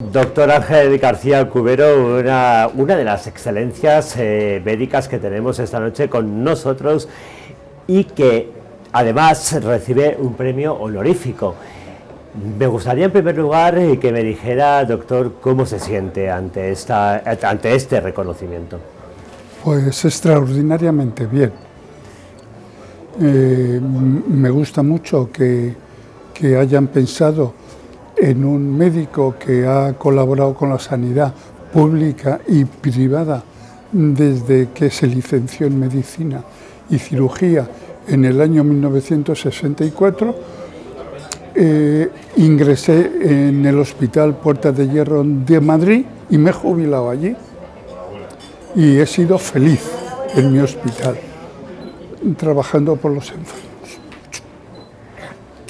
Doctor Ángel García Cubero, una, una de las excelencias eh, médicas que tenemos esta noche con nosotros y que además recibe un premio honorífico. Me gustaría en primer lugar eh, que me dijera, doctor, cómo se siente ante, esta, ante este reconocimiento. Pues extraordinariamente bien. Eh, me gusta mucho que, que hayan pensado en un médico que ha colaborado con la sanidad pública y privada desde que se licenció en medicina y cirugía en el año 1964. Eh, ingresé en el Hospital Puerta de Hierro de Madrid y me he jubilado allí. Y he sido feliz en mi hospital, trabajando por los enfermos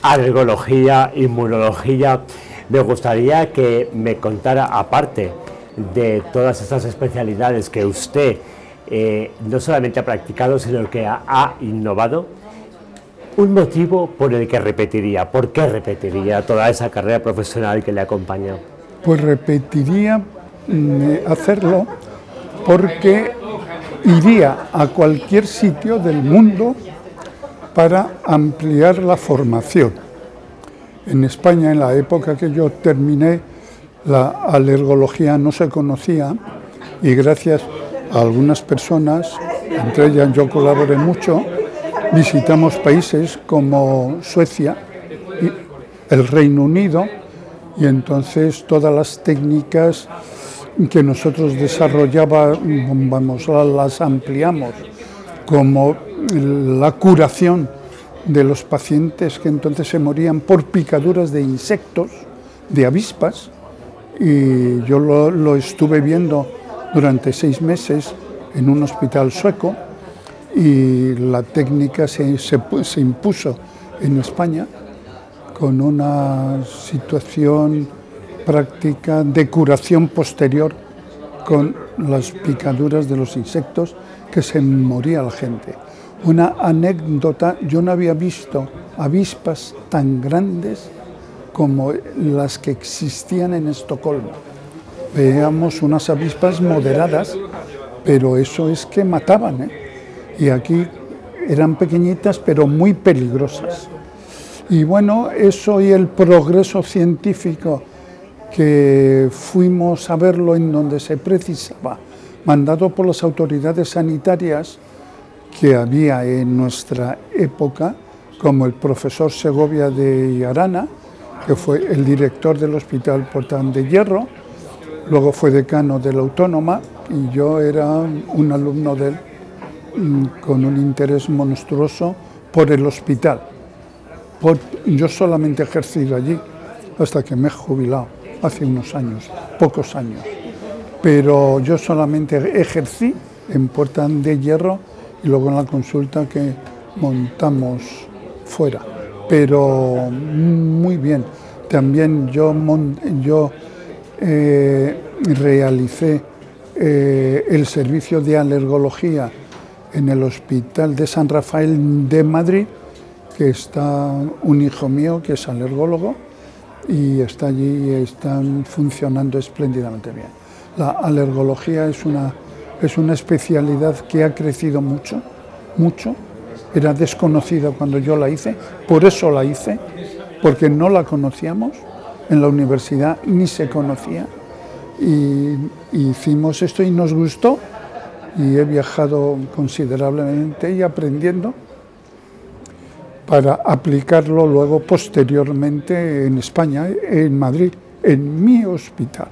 alergología, inmunología. Me gustaría que me contara, aparte de todas estas especialidades que usted eh, no solamente ha practicado, sino que ha, innovado, un motivo por el que repetiría, ¿por qué repetiría toda esa carrera profesional que le acompaña? Pues repetiría mm, hacerlo porque iría a cualquier sitio del mundo para ampliar la formación. En España, en la época que yo terminé, la alergología no se conocía y gracias a algunas personas, entre ellas yo colaboré mucho, visitamos países como Suecia y el Reino Unido y entonces todas las técnicas que nosotros desarrollábamos las ampliamos como la curación de los pacientes que entonces se morían por picaduras de insectos, de avispas, y yo lo, estuve viendo durante seis meses en un hospital sueco y la técnica se, se impuso en España con una situación práctica de curación posterior con las picaduras de los insectos que se moría la gente. Una anécdota, yo no había visto avispas tan grandes como las que existían en Estocolmo. Veíamos unas avispas moderadas, pero eso es que mataban. ¿eh? Y aquí eran pequeñitas, pero muy peligrosas. Y bueno, eso y el progreso científico que fuimos a verlo en donde se precisaba mandado por las autoridades sanitarias que había en nuestra época, como el profesor Segovia de Arana, que fue el director del Hospital Portán de Hierro, luego fue decano de la Autónoma y yo era un alumno de él mm, con un interés monstruoso por el hospital. yo solamente he ejercido allí hasta que me he jubilado, hace unos años, pocos años pero yo solamente ejercí en Puerta de Hierro y luego en la consulta que montamos fuera. Pero muy bien. También yo, yo eh, realicé eh, el servicio de alergología en el Hospital de San Rafael de Madrid, que está un hijo mío que es alergólogo y está allí y están funcionando espléndidamente bien. La alergología es una, es una especialidad que ha crecido mucho, mucho. Era desconocida cuando yo la hice, por eso la hice, porque no la conocíamos en la universidad, ni se conocía. Y, hicimos esto y nos gustó y he viajado considerablemente y aprendiendo para aplicarlo luego posteriormente en España, en Madrid, en mi hospital.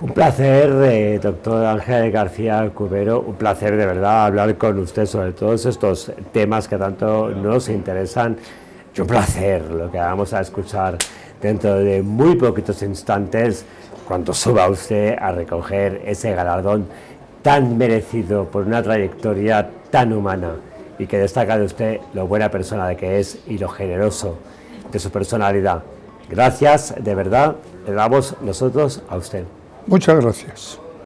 Un placer, eh, doctor Ángel García Cubero, un placer de verdad hablar con usted sobre todos estos temas que tanto nos interesan. Y un placer lo que vamos a escuchar dentro de muy poquitos instantes cuando suba usted a recoger ese galardón tan merecido por una trayectoria tan humana y que destaca de usted lo buena persona de que es y lo generoso de su personalidad. Gracias, de verdad, le damos nosotros a usted. Muchas gracias.